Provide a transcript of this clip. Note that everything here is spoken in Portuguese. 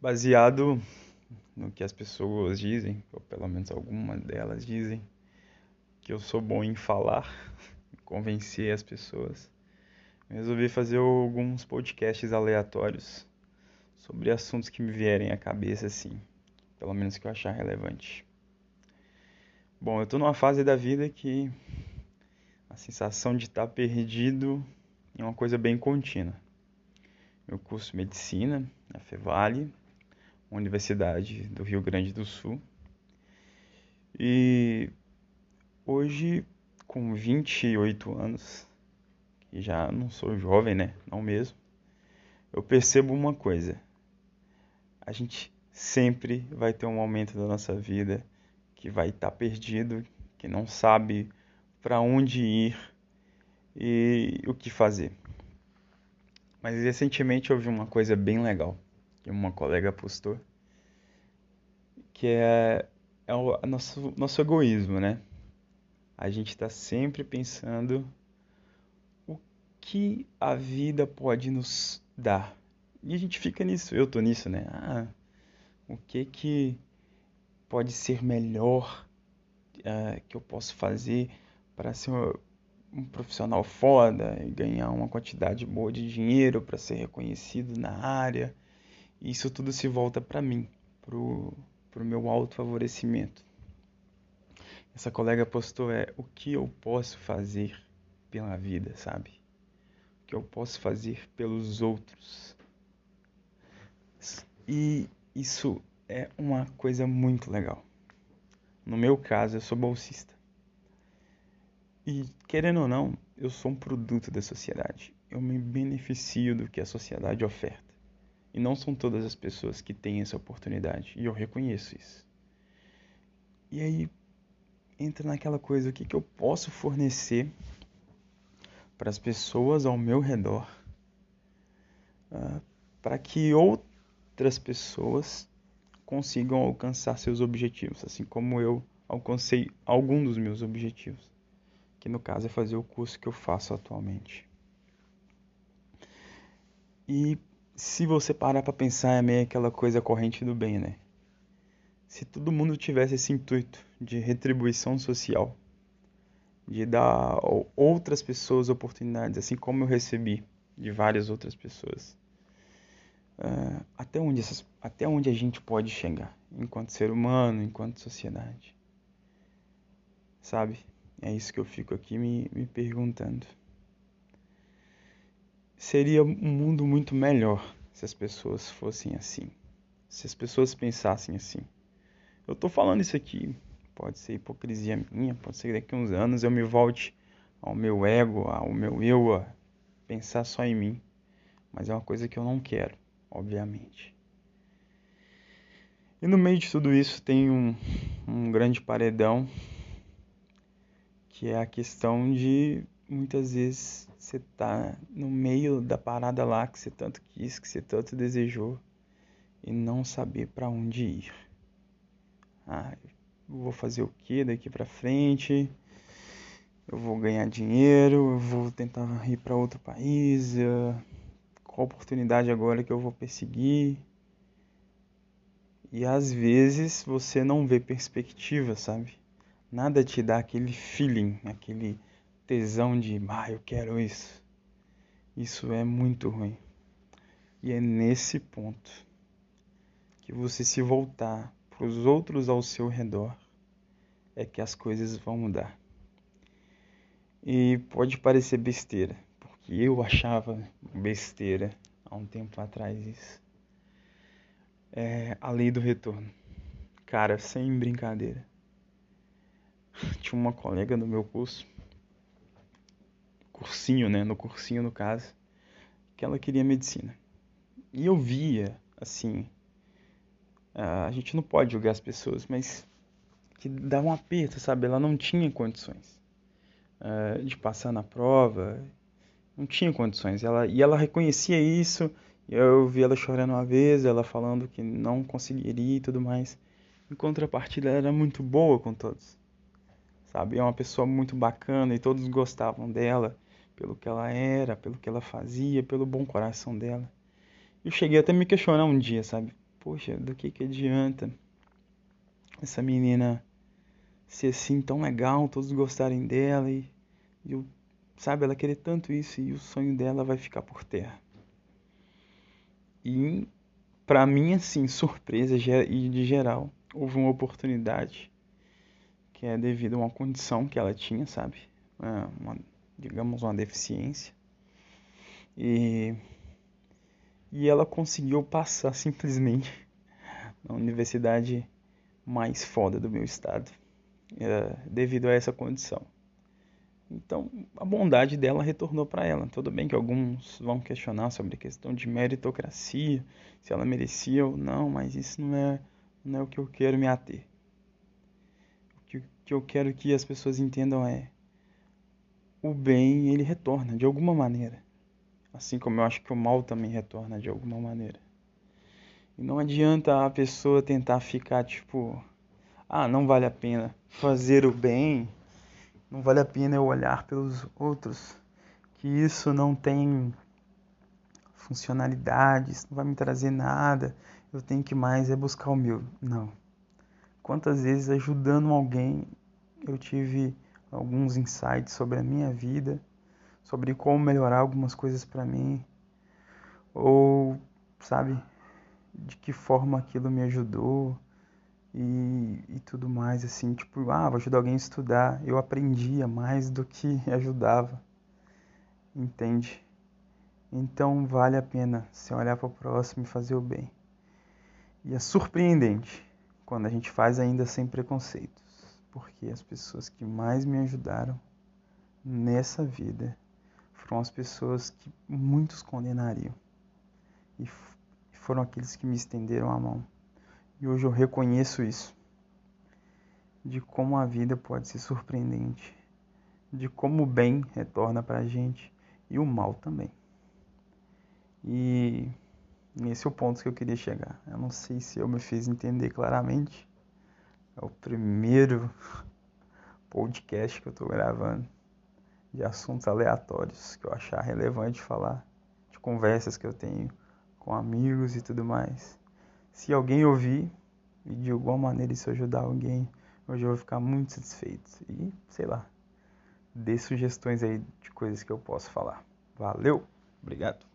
baseado no que as pessoas dizem, ou pelo menos algumas delas dizem, que eu sou bom em falar, convencer as pessoas. resolvi fazer alguns podcasts aleatórios sobre assuntos que me vierem à cabeça assim, pelo menos que eu achar relevante. Bom, eu tô numa fase da vida que a sensação de estar perdido é uma coisa bem contínua. Eu curso medicina na Fevale, Universidade do Rio Grande do Sul. E hoje, com 28 anos, e já não sou jovem, né? Não mesmo. Eu percebo uma coisa. A gente sempre vai ter um momento da nossa vida que vai estar tá perdido, que não sabe para onde ir e o que fazer. Mas recentemente eu vi uma coisa bem legal uma colega postou, que é, é o nosso, nosso egoísmo, né? A gente está sempre pensando o que a vida pode nos dar. E a gente fica nisso, eu tô nisso, né? Ah, o que que pode ser melhor uh, que eu posso fazer para ser um profissional foda e ganhar uma quantidade boa de dinheiro para ser reconhecido na área. Isso tudo se volta para mim, pro, pro meu autofavorecimento. Essa colega postou é o que eu posso fazer pela vida, sabe? O que eu posso fazer pelos outros. E isso é uma coisa muito legal. No meu caso, eu sou bolsista. E, querendo ou não, eu sou um produto da sociedade. Eu me beneficio do que a sociedade oferta. E não são todas as pessoas que têm essa oportunidade. E eu reconheço isso. E aí entra naquela coisa: o que, que eu posso fornecer para as pessoas ao meu redor uh, para que outras pessoas consigam alcançar seus objetivos, assim como eu alcancei algum dos meus objetivos que no caso é fazer o curso que eu faço atualmente. E se você parar para pensar, é meio aquela coisa corrente do bem, né? Se todo mundo tivesse esse intuito de retribuição social, de dar outras pessoas oportunidades, assim como eu recebi de várias outras pessoas, uh, até, onde essas, até onde a gente pode chegar, enquanto ser humano, enquanto sociedade? Sabe? É isso que eu fico aqui me, me perguntando. Seria um mundo muito melhor se as pessoas fossem assim. Se as pessoas pensassem assim. Eu tô falando isso aqui, pode ser hipocrisia minha, pode ser que daqui a uns anos eu me volte ao meu ego, ao meu eu, a pensar só em mim. Mas é uma coisa que eu não quero, obviamente. E no meio de tudo isso tem um, um grande paredão que é a questão de muitas vezes você tá no meio da parada lá que você tanto quis, que você tanto desejou e não saber para onde ir. Ah, vou fazer o que daqui para frente? Eu vou ganhar dinheiro, eu vou tentar ir para outro país, qual oportunidade agora que eu vou perseguir? E às vezes você não vê perspectiva, sabe? nada te dá aquele feeling, aquele tesão de, ah, eu quero isso. Isso é muito ruim. E é nesse ponto que você se voltar para os outros ao seu redor é que as coisas vão mudar. E pode parecer besteira, porque eu achava besteira há um tempo atrás isso. É a lei do retorno. Cara, sem brincadeira tinha uma colega no meu curso, cursinho, né? No cursinho, no caso, que ela queria medicina. E eu via, assim, a gente não pode julgar as pessoas, mas que dava um aperto, sabe? Ela não tinha condições uh, de passar na prova, não tinha condições. Ela, e ela reconhecia isso. Eu vi ela chorando uma vez, ela falando que não conseguiria e tudo mais. Em contrapartida, ela era muito boa com todos sabe? É uma pessoa muito bacana e todos gostavam dela pelo que ela era, pelo que ela fazia, pelo bom coração dela. Eu cheguei até a me questionar um dia, sabe? poxa, do que que adianta essa menina ser assim tão legal, todos gostarem dela e, e eu, sabe, ela querer tanto isso e o sonho dela vai ficar por terra. E para mim, assim, surpresa e de geral, houve uma oportunidade que é devido a uma condição que ela tinha, sabe? Uma, digamos, uma deficiência. E, e ela conseguiu passar simplesmente na universidade mais foda do meu estado, é, devido a essa condição. Então, a bondade dela retornou para ela. Tudo bem que alguns vão questionar sobre a questão de meritocracia, se ela merecia ou não, mas isso não é, não é o que eu quero me ater. O que, que eu quero que as pessoas entendam é o bem, ele retorna de alguma maneira. Assim como eu acho que o mal também retorna de alguma maneira. E não adianta a pessoa tentar ficar tipo, ah, não vale a pena fazer o bem não vale a pena eu olhar pelos outros, que isso não tem funcionalidades, não vai me trazer nada, eu tenho que mais é buscar o meu. Não. Quantas vezes ajudando alguém eu tive alguns insights sobre a minha vida, sobre como melhorar algumas coisas para mim, ou sabe, de que forma aquilo me ajudou e, e tudo mais, assim, tipo, ah, vou ajudar alguém a estudar. Eu aprendia mais do que ajudava, entende? Então vale a pena se olhar para o próximo e fazer o bem. E é surpreendente quando a gente faz ainda sem preconceitos, porque as pessoas que mais me ajudaram nessa vida foram as pessoas que muitos condenariam e foram aqueles que me estenderam a mão. E hoje eu reconheço isso. De como a vida pode ser surpreendente. De como o bem retorna para a gente e o mal também. E esse é o ponto que eu queria chegar. Eu não sei se eu me fiz entender claramente. É o primeiro podcast que eu estou gravando de assuntos aleatórios que eu achar relevante falar, de conversas que eu tenho com amigos e tudo mais. Se alguém ouvir e de alguma maneira isso ajudar alguém, hoje eu vou ficar muito satisfeito. E, sei lá, dê sugestões aí de coisas que eu posso falar. Valeu, obrigado.